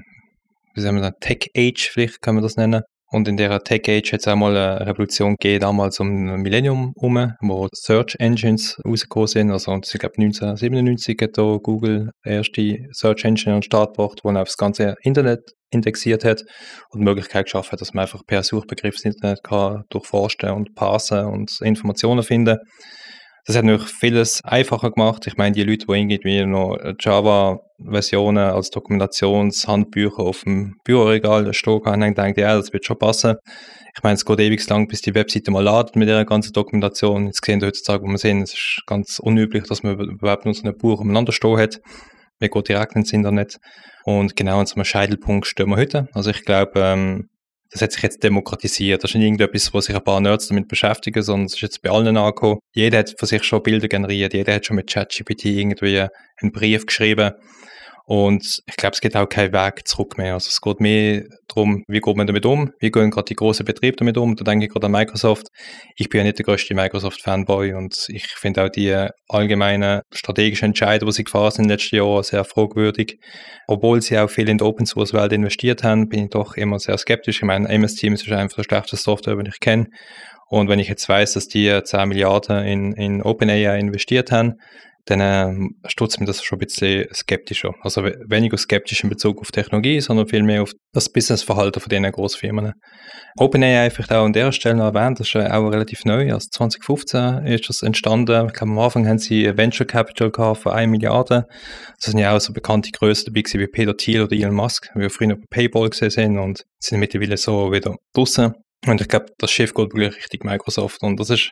wie sagen wir das, Tech-Age, vielleicht kann man das nennen. Und in der Tech-Age hat es auch mal eine Revolution gegeben, damals um Millennium herum, wo Search Engines rausgekommen sind. Also ich glaube 1997 hat Google erste Search Engine an den Start gebracht, wo auf das ganze Internet indexiert hat und die Möglichkeit geschaffen hat, dass man einfach per Suchbegriff das Internet kann durchforsten und parsen und Informationen finden. Das hat natürlich vieles einfacher gemacht. Ich meine, die Leute, die irgendwie noch Java-Versionen als Dokumentationshandbücher auf dem Büroregal stehen haben, haben gedacht, ja, das wird schon passen. Ich meine, es geht ewig lang, bis die Webseite mal ladet mit ihrer ganzen Dokumentation. Jetzt sehen wir heutzutage, wo wir sehen, es ist ganz unüblich, dass man überhaupt nur so ein Buch umeinander stehen hat. Wir gehen direkt ins Internet. Und genau an so einem Scheitelpunkt stehen wir heute. Also ich glaube, ähm, das hat sich jetzt demokratisiert. Das ist nicht irgendetwas, wo sich ein paar Nerds damit beschäftigen, sondern es ist jetzt bei allen angekommen. Jeder hat von sich schon Bilder generiert, jeder hat schon mit ChatGPT irgendwie einen Brief geschrieben. Und ich glaube, es gibt auch keinen Weg zurück mehr. Also es geht mehr darum, wie geht man damit um, wie gehen gerade die großen Betriebe damit um. Da denke ich gerade an Microsoft. Ich bin ja nicht der größte Microsoft-Fanboy und ich finde auch die allgemeinen strategischen Entscheidungen, die sie gefahren sind in den letzten Jahren, sehr fragwürdig. Obwohl sie auch viel in die Open-Source-Welt investiert haben, bin ich doch immer sehr skeptisch. Ich meine, MS Teams ist einfach der schlechteste Software, den ich kenne. Und wenn ich jetzt weiß, dass die 10 Milliarden in, in OpenAI investiert haben, dann äh, stutzt mir das schon ein bisschen skeptischer. Also we- weniger skeptisch in Bezug auf Technologie, sondern vielmehr auf das Businessverhalten von diesen Großfirmen. OpenAI vielleicht auch an der Stelle noch erwähnt, das ist äh, auch relativ neu, also 2015 ist das entstanden. Ich glaube, am Anfang haben sie Venture Capital gehabt von 1 Milliarde. Das sind ja auch so bekannte Größen dabei wie Peter Thiel oder Elon Musk, wie wir früher bei PayPal gesehen sind und sind mittlerweile so wieder draussen. Und ich glaube, das Schiff geht wirklich Richtung Microsoft und das ist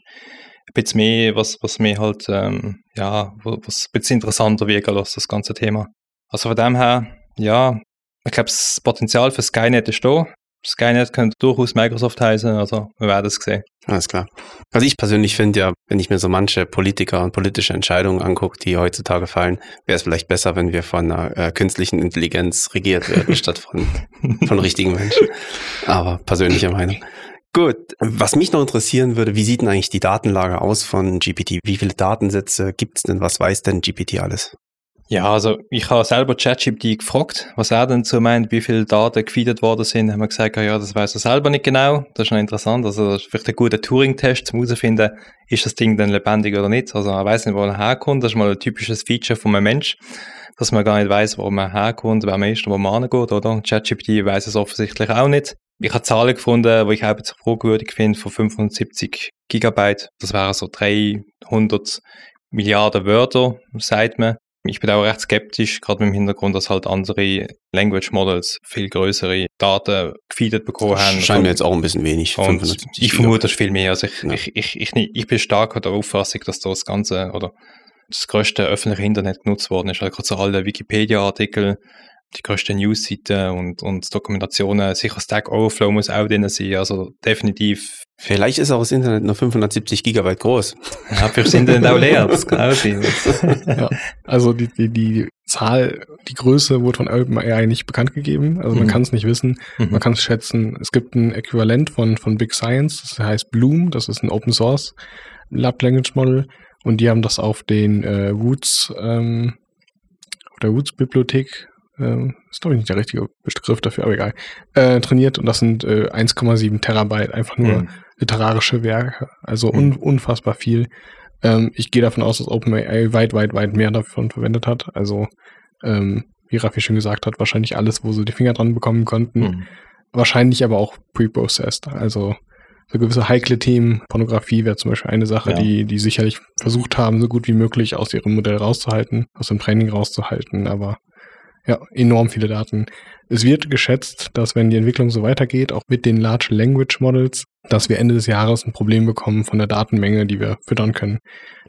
ein bisschen mehr, was, was mir halt, ähm, ja, was ein bisschen interessanter wirken lässt, das ganze Thema. Also von dem her, ja, ich glaube, das Potenzial für Skynet ist da. Skynet könnte durchaus Microsoft heißen, also wir werden es sehen. Alles klar. Also ich persönlich finde ja, wenn ich mir so manche Politiker und politische Entscheidungen angucke, die heutzutage fallen, wäre es vielleicht besser, wenn wir von einer äh, künstlichen Intelligenz regiert werden, statt von, von richtigen Menschen. Aber persönliche Meinung. Gut, was mich noch interessieren würde, wie sieht denn eigentlich die Datenlage aus von GPT? Wie viele Datensätze gibt es denn? Was weiß denn GPT alles? Ja, also ich habe selber ChatGPT gefragt, was er denn so meint, wie viele Daten gefeedet worden sind. Haben wir gesagt, ja, das weiß er selber nicht genau. Das ist noch interessant. Also das ist vielleicht ein guter Turing-Test, um herauszufinden, ist das Ding denn lebendig oder nicht. Also er weiß nicht, wo er herkommt. Das ist mal ein typisches Feature von einem Mensch, dass man gar nicht weiß, wo man herkommt, wer man ist wo man angeht, oder? ChatGPT weiß es offensichtlich auch nicht. Ich habe Zahlen gefunden, die ich auch jetzt fragwürdig finde, von 570 Gigabyte. Das wären so 300 Milliarden Wörter, sagt man. Ich bin auch recht skeptisch, gerade mit dem Hintergrund, dass halt andere Language Models viel größere Daten gefeedet bekommen haben. Scheint mir jetzt auch ein bisschen wenig. Und 570 ich vermute, das ist viel mehr. Also ich, Ja. ich, ich, ich, ich bin stark der Auffassung, dass das Ganze oder das größte öffentliche Internet genutzt worden ist. Also gerade so alle Wikipedia-Artikel, die größten News-Seiten und, und Dokumentationen. Sicher Stack Overflow muss auch drin sein. Also definitiv. Vielleicht ist auch das Internet nur 570 Gigabyte groß. Ja, sind die auch leer. Das kann auch sein. Ja, also die, die, die Zahl, die Größe wurde von OpenAI nicht bekannt gegeben. Also man Mhm. kann es nicht wissen. Mhm. Man kann es schätzen. Es gibt ein Äquivalent von, von Big Science, das heißt Bloom, das ist ein Open Source Lab Language Model und die haben das auf den äh, Roots, ähm, auf der Roots Bibliothek, ähm, ist glaube ich nicht der richtige Begriff dafür, aber egal, äh, trainiert und das sind äh, 1,7 Terabyte, einfach nur Mhm. literarische Werke, also un unfassbar viel. Ähm, ich gehe davon aus, dass OpenAI weit, weit, weit mehr davon verwendet hat. Also, ähm, wie Raffi schon gesagt hat, wahrscheinlich alles, wo sie die Finger dran bekommen konnten. Mhm. Wahrscheinlich aber auch pre-processed. Also so gewisse heikle Themen, Pornografie wäre zum Beispiel eine Sache, Ja. die, die sicherlich versucht haben, so gut wie möglich aus ihrem Modell rauszuhalten, aus dem Training rauszuhalten, aber ja, enorm viele Daten. Es wird geschätzt, dass wenn die Entwicklung so weitergeht, auch mit den Large Language Models, dass wir Ende des Jahres ein Problem bekommen von der Datenmenge, die wir füttern können.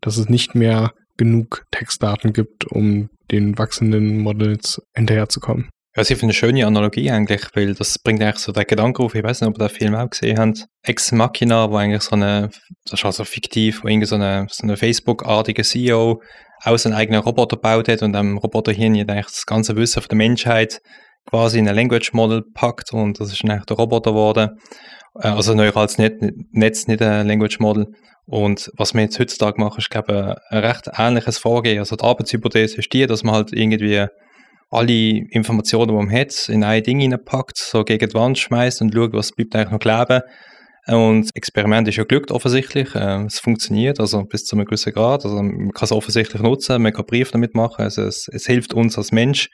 Dass es nicht mehr genug Textdaten gibt, um den wachsenden Models hinterherzukommen. Ja, ich finde eine schöne Analogie eigentlich, weil das bringt eigentlich so den Gedanken auf, ich weiß nicht, ob ihr den Film auch gesehen habt, Ex Machina, wo eigentlich so eine, das ist also fiktiv, wo irgendwie so eine, so eine Facebook-artige CEO aus einen eigenen Roboter gebaut hat und am Roboterhirn eigentlich das ganze Wissen von der Menschheit quasi in ein Language Model packt und das ist dann eigentlich der Roboter geworden. Äh, Also neurales Net Netz, nicht ein Language Model. Und was wir jetzt heutzutage machen, ist, glaube ich, ein recht ähnliches Vorgehen. Also die Arbeitshypothese ist die, dass man halt irgendwie alle Informationen, die man hat, in ein Ding hineinpackt, so gegen die Wand schmeißt und schaut, was bleibt eigentlich noch kleben. Und das Experiment ist ja glückt offensichtlich. Äh, Es funktioniert, also bis zu einem gewissen Grad. Also man kann es offensichtlich nutzen, man kann Briefe damit machen. Also es, es hilft uns als Mensch.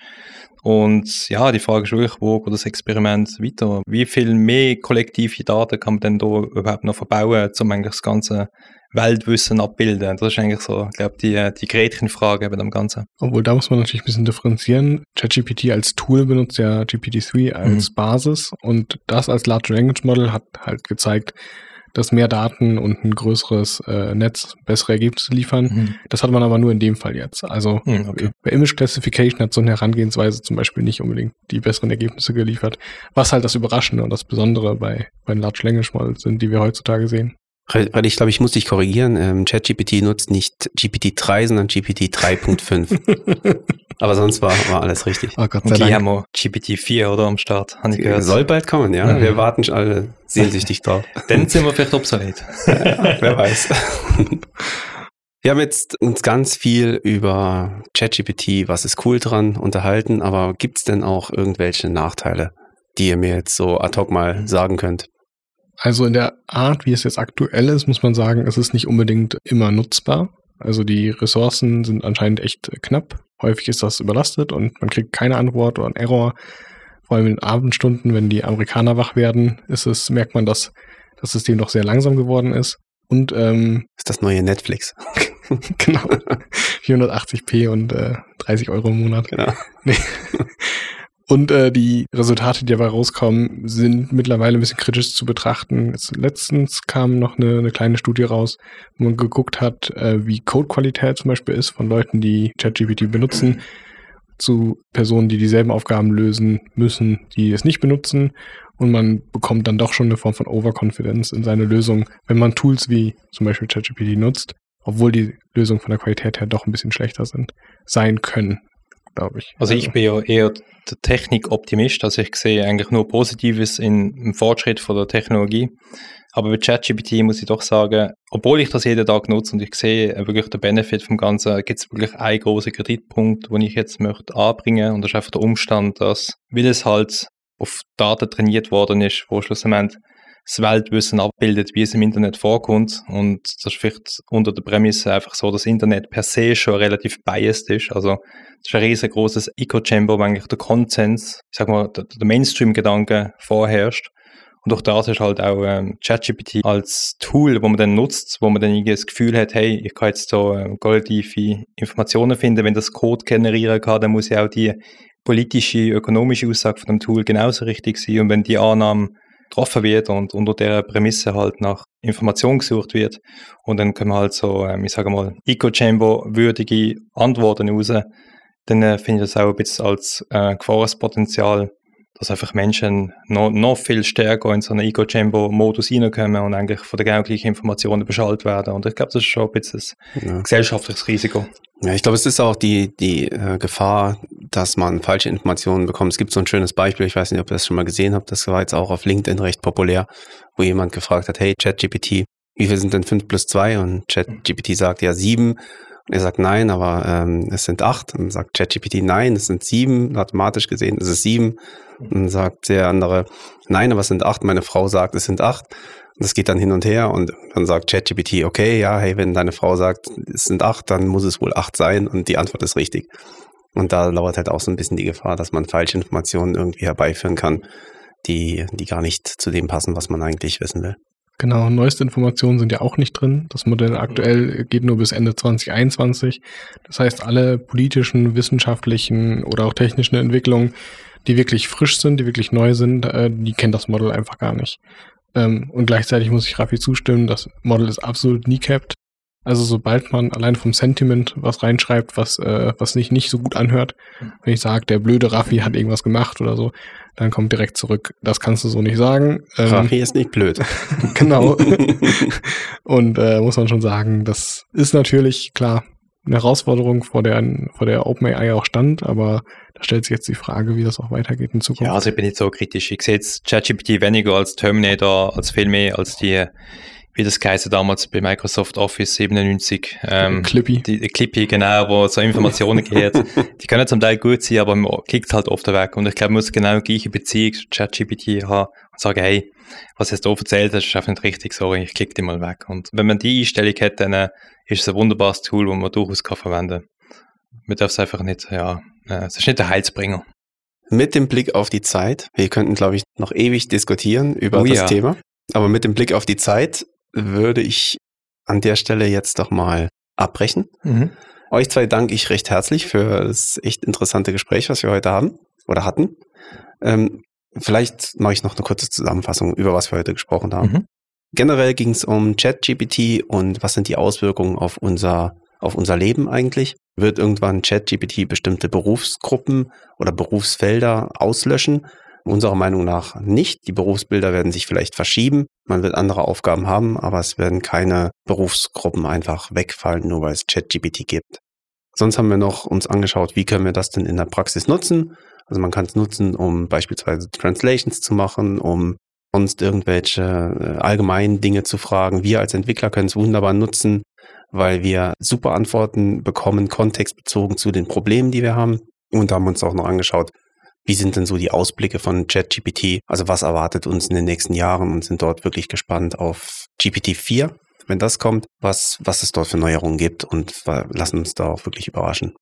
Und ja, die Frage ist wirklich, wo geht das Experiment weiter? Wie viel mehr kollektive Daten kann man denn da überhaupt noch verbauen, um eigentlich das ganze Weltwissen abbilden? Das ist eigentlich so, ich glaube, die, die Gretchenfrage bei dem Ganzen. Obwohl, da muss man natürlich ein bisschen differenzieren. ChatGPT als Tool benutzt ja GPT-3 als Basis und das als Large Language Model hat halt gezeigt, dass mehr Daten und ein größeres äh, Netz bessere Ergebnisse liefern. Das hat man aber nur in dem Fall jetzt. Also Hm, okay. bei Image Classification hat so eine Herangehensweise zum Beispiel nicht unbedingt die besseren Ergebnisse geliefert. Was halt das Überraschende und das Besondere bei, bei den Large Language Models sind, die wir heutzutage sehen. Weil ich glaube, ich muss dich korrigieren. Ähm, ChatGPT nutzt nicht GPT-3, sondern GPT 3.5. Aber sonst war, war alles richtig. Oh Gott Und sei die Dank. haben wir GPT-4 oder am Start, habe ich gehört. Soll bald kommen, ja. Mhm. Wir warten schon alle sehnsüchtig drauf. Dann sind wir vielleicht obsolet. Wer weiß. Wir haben jetzt uns ganz viel über ChatGPT, was ist cool dran, unterhalten, aber gibt es denn auch irgendwelche Nachteile, die ihr mir jetzt so ad hoc mal sagen könnt? Also in der Art, wie es jetzt aktuell ist, muss man sagen, es ist nicht unbedingt immer nutzbar. Also die Ressourcen sind anscheinend echt knapp. Häufig ist das überlastet und man kriegt keine Antwort oder einen Error. Vor allem in Abendstunden, wenn die Amerikaner wach werden, ist es, merkt man, dass das System doch sehr langsam geworden ist. Und ähm, Ist das neue Netflix? genau 480p und äh, 30 Euro im Monat. Genau. Nee. Und äh, die Resultate, die dabei rauskommen, sind mittlerweile ein bisschen kritisch zu betrachten. Jetzt, letztens kam noch eine, eine kleine Studie raus, wo man geguckt hat, äh, wie Codequalität zum Beispiel ist von Leuten, die ChatGPT benutzen, zu Personen, die dieselben Aufgaben lösen müssen, die es nicht benutzen. Und man bekommt dann doch schon eine Form von Overconfidence in seine Lösung, wenn man Tools wie zum Beispiel ChatGPT nutzt, obwohl die Lösungen von der Qualität her doch ein bisschen schlechter sind, sein können, glaube ich. Also ich bin ja eher der Technikoptimist, also ich sehe eigentlich nur Positives in, im Fortschritt von der Technologie. Aber bei ChatGPT muss ich doch sagen, obwohl ich das jeden Tag nutze und ich sehe äh, wirklich den Benefit vom Ganzen, gibt es wirklich einen großen Kreditpunkt, den ich jetzt möchte anbringen und das ist einfach der Umstand, dass, weil es halt auf Daten trainiert worden ist, wo schlussendlich das Weltwissen abbildet, wie es im Internet vorkommt. Und das ist vielleicht unter der Prämisse einfach so, dass das Internet per se schon relativ biased ist. Also das ist ein riesengroßes Echo-Chamber, wo eigentlich der Konsens, ich sag mal, der, der Mainstream-Gedanke vorherrscht. Und durch das ist halt auch ähm, ChatGPT als Tool, wo man dann nutzt, wo man dann irgendwie das Gefühl hat, hey, ich kann jetzt so ähm, qualitative Informationen finden, wenn das Code generieren kann, dann muss ja auch die politische, ökonomische Aussage von dem Tool genauso richtig sein. Und wenn die Annahme getroffen wird und unter der Prämisse halt nach Information gesucht wird. Und dann können wir halt so, ähm, ich sage mal, Eco-Chamber-würdige Antworten raus, dann äh, finde ich das auch ein bisschen als äh, Gefahrenpotenzial, dass einfach Menschen noch, noch viel stärker in so einen Eco-Chamber-Modus reinkommen und eigentlich von der genau gleichen Informationen beschallt werden. Und ich glaube, das ist schon ein bisschen Ja. ein gesellschaftliches Risiko. Ja, ich glaube, es ist auch die, die äh, Gefahr, dass man falsche Informationen bekommt. Es gibt so ein schönes Beispiel, ich weiß nicht, ob ihr das schon mal gesehen habt, das war jetzt auch auf LinkedIn recht populär, wo jemand gefragt hat, hey, ChatGPT, wie viel sind denn 5 plus 2? Und ChatGPT sagt ja 7. Er sagt nein, aber ähm, es sind 8. Und dann sagt ChatGPT nein, es sind 7. Mathematisch gesehen ist es 7. Und dann sagt der andere, nein, aber es sind 8. Meine Frau sagt, es sind 8. Und das geht dann hin und her und dann sagt ChatGPT, okay, ja, hey, wenn deine Frau sagt, es sind acht, dann muss es wohl acht sein und die Antwort ist richtig. Und da lauert halt auch so ein bisschen die Gefahr, dass man falsche Informationen irgendwie herbeiführen kann, die, die gar nicht zu dem passen, was man eigentlich wissen will. Genau, neueste Informationen sind ja auch nicht drin. Das Modell aktuell geht nur bis Ende 2021. Das heißt, alle politischen, wissenschaftlichen oder auch technischen Entwicklungen, die wirklich frisch sind, die wirklich neu sind, äh, die kennt das Model einfach gar nicht. Ähm, und gleichzeitig muss ich Raffi zustimmen, das Model ist absolut kneecapped. Also sobald man allein vom Sentiment was reinschreibt, was, äh, was sich nicht so gut anhört, wenn ich sage, der blöde Raffi hat irgendwas gemacht oder so, dann kommt direkt zurück, das kannst du so nicht sagen. Ähm, Raffi ist nicht blöd. genau. Und äh, muss man schon sagen, das ist natürlich klar eine Herausforderung, vor der, vor der OpenAI auch stand, aber da stellt sich jetzt die Frage, wie das auch weitergeht in Zukunft. Ja, also ich bin nicht so kritisch. Ich sehe jetzt ChatGPT weniger als Terminator, als viel mehr als die, wie das geheißen damals bei Microsoft Office 97. Ähm, Clippy. Die, die Clippy, genau, wo so Informationen geht. Die können zum Teil gut sein, aber man klickt halt oft weg. Und ich glaube, man muss genau die gleiche Beziehung zu ChatGPT haben und sagen, hey, was jetzt da erzählt hast, ist einfach nicht richtig, sorry, ich klicke die mal weg. Und wenn man die Einstellung hat, dann äh, ist es ein wunderbares Tool, das man durchaus kann verwenden kann. Man darf es einfach nicht, ja, äh, es ist nicht der Heilsbringer. Mit dem Blick auf die Zeit, wir könnten, glaube ich, noch ewig diskutieren über Oh das ja. Thema, aber mit dem Blick auf die Zeit würde ich an der Stelle jetzt doch mal abbrechen. Euch zwei danke ich recht herzlich für das echt interessante Gespräch, was wir heute haben oder hatten. Ähm, vielleicht mache ich noch eine kurze Zusammenfassung, über was wir heute gesprochen haben. Mhm. Generell ging es um ChatGPT und was sind die Auswirkungen auf unser, auf unser Leben eigentlich. Wird irgendwann ChatGPT bestimmte Berufsgruppen oder Berufsfelder auslöschen? Unserer Meinung nach nicht. Die Berufsbilder werden sich vielleicht verschieben. Man wird andere Aufgaben haben, aber es werden keine Berufsgruppen einfach wegfallen, nur weil es ChatGPT gibt. Sonst haben wir noch uns angeschaut, wie können wir das denn in der Praxis nutzen. Also man kann es nutzen, um beispielsweise Translations zu machen, um sonst irgendwelche äh, allgemeinen Dinge zu fragen. Wir als Entwickler können es wunderbar nutzen, weil wir super Antworten bekommen, kontextbezogen zu den Problemen, die wir haben. Und haben uns auch noch angeschaut, wie sind denn so die Ausblicke von ChatGPT? Also was erwartet uns in den nächsten Jahren und sind dort wirklich gespannt auf GPT-4, wenn das kommt, was, was es dort für Neuerungen gibt und lassen uns da auch wirklich überraschen.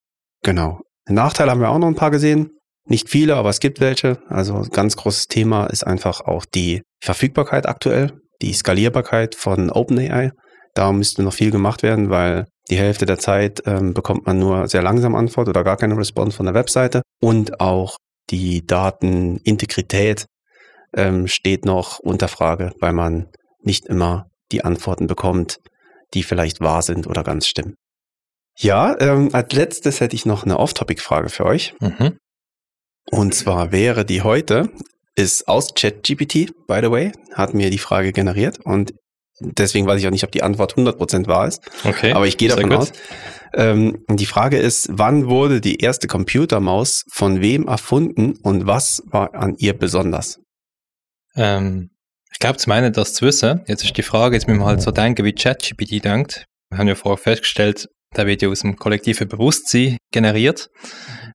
Genau. Nachteile haben wir auch noch ein paar gesehen. Nicht viele, aber es gibt welche. Also ganz großes Thema ist einfach auch die Verfügbarkeit aktuell, die Skalierbarkeit von OpenAI. Da müsste noch viel gemacht werden, weil die Hälfte der Zeit ähm, bekommt man nur sehr langsam Antwort oder gar keine Response von der Webseite. Und auch die Datenintegrität ähm, steht noch unter Frage, weil man nicht immer die Antworten bekommt, die vielleicht wahr sind oder ganz stimmen. Ja, ähm, als letztes hätte ich noch eine Off-Topic-Frage für euch. Mhm. Und zwar wäre die heute, ist aus ChatGPT, by the way, hat mir die Frage generiert und deswegen weiß ich auch nicht, ob die Antwort 100% wahr ist, Okay. aber ich gehe davon aus. Ähm, die Frage ist, wann wurde die erste Computermaus von wem erfunden und was war an ihr besonders? Ähm, ich glaube, zu meinen, das zu wissen. Jetzt ist die Frage, jetzt müssen wir halt so denken, wie ChatGPT denkt. Wir haben ja vorher festgestellt, der wird ja aus dem kollektiven Bewusstsein generiert.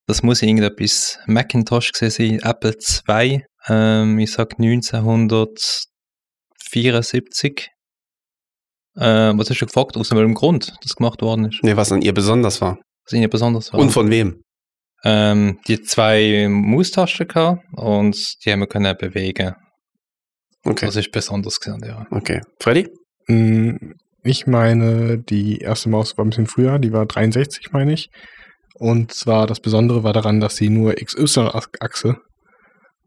Das muss irgendetwas Macintosh gewesen sein, Apple II, ähm, ich sag 1974. Ähm, was hast du gefragt, aus welchem Grund das gemacht worden ist? Nee, was an ihr besonders war. Was ihnen besonders war? Und von wem? ähm, die zwei Maustasten gehabt und die haben wir können bewegen. Okay. Das ist besonders gewesen, ja. Okay. Freddy? Mm, Ich meine, die erste Maus war ein bisschen früher, die war 63, meine ich. Und zwar das Besondere war daran, dass sie nur XY-Achse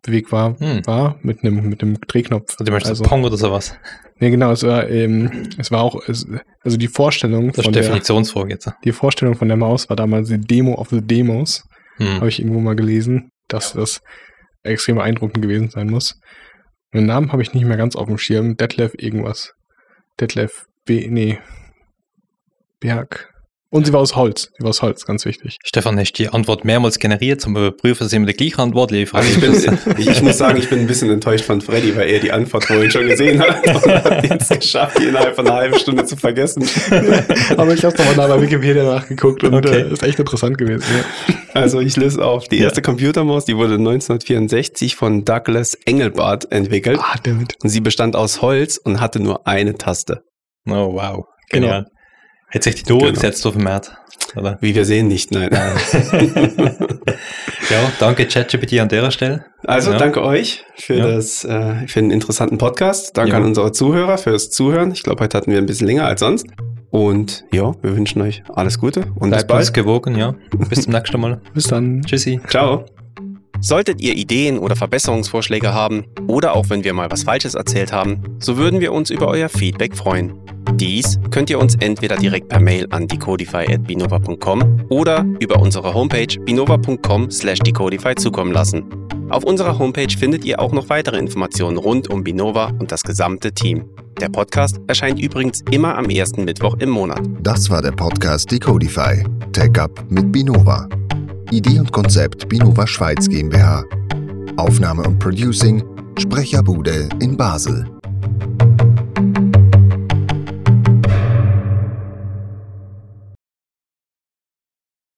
bewegt war, Hm. war mit einem mit einem Drehknopf. Also, du möchtest also, Pong oder sowas. nee, genau, es war, ähm, es war auch, es, also die Vorstellung Das von der, Definitionsfrage jetzt. die Vorstellung von der Maus war damals die Demo of the Demos. Hm. Habe ich irgendwo mal gelesen, dass das extrem beeindruckend gewesen sein muss. Den Namen habe ich nicht mehr ganz auf dem Schirm. Detlef irgendwas. Detlef B. Nee. Berg. Und sie war aus Holz. Sie war aus Holz, ganz wichtig. Stefan, hast du die Antwort mehrmals generiert, zum Überprüfen, dass immer die gleiche Antwort liefert? Also ich, bin, ich, ich muss sagen, ich bin ein bisschen enttäuscht von Freddy, weil er die Antwort vorhin schon gesehen hat und hat jetzt geschafft, die innerhalb von einer halben Stunde zu vergessen. Aber ich habe nochmal nach bei Wikipedia nachgeguckt und Okay. äh, ist echt interessant gewesen. Ja. Also ich löse auf. Die erste Computermaus, die wurde 1964 von Douglas Engelbart entwickelt. Ah, damit. Und sie bestand aus Holz und hatte nur eine Taste. Oh, wow. Genau. Hätte sich die durchgesetzt auf dem Markt. Oder? Wie wir sehen nicht, nein. Ja, danke ChatGPT an der Stelle. Also Ja. danke euch für, Ja. das, äh, für den interessanten Podcast. Danke Ja. an unsere Zuhörer fürs Zuhören. Ich glaube, heute hatten wir ein bisschen länger als sonst. Und ja, wir wünschen euch alles Gute und Bleibt bis uns bald. gewogen, ja. Bis zum nächsten Mal. Bis dann. Tschüssi. Ciao. Solltet ihr Ideen oder Verbesserungsvorschläge haben oder auch wenn wir mal was Falsches erzählt haben, so würden wir uns über euer Feedback freuen. Dies könnt ihr uns entweder direkt per Mail an decodify.binova.com oder über unsere Homepage binova.com/decodify zukommen lassen. Auf unserer Homepage findet ihr auch noch weitere Informationen rund um Binova und das gesamte Team. Der Podcast erscheint übrigens immer am ersten Mittwoch im Monat. Das war der Podcast Decodify. Tech Up mit Binova. Idee und Konzept Binova Schweiz GmbH. Aufnahme und Producing Sprecherbude in Basel.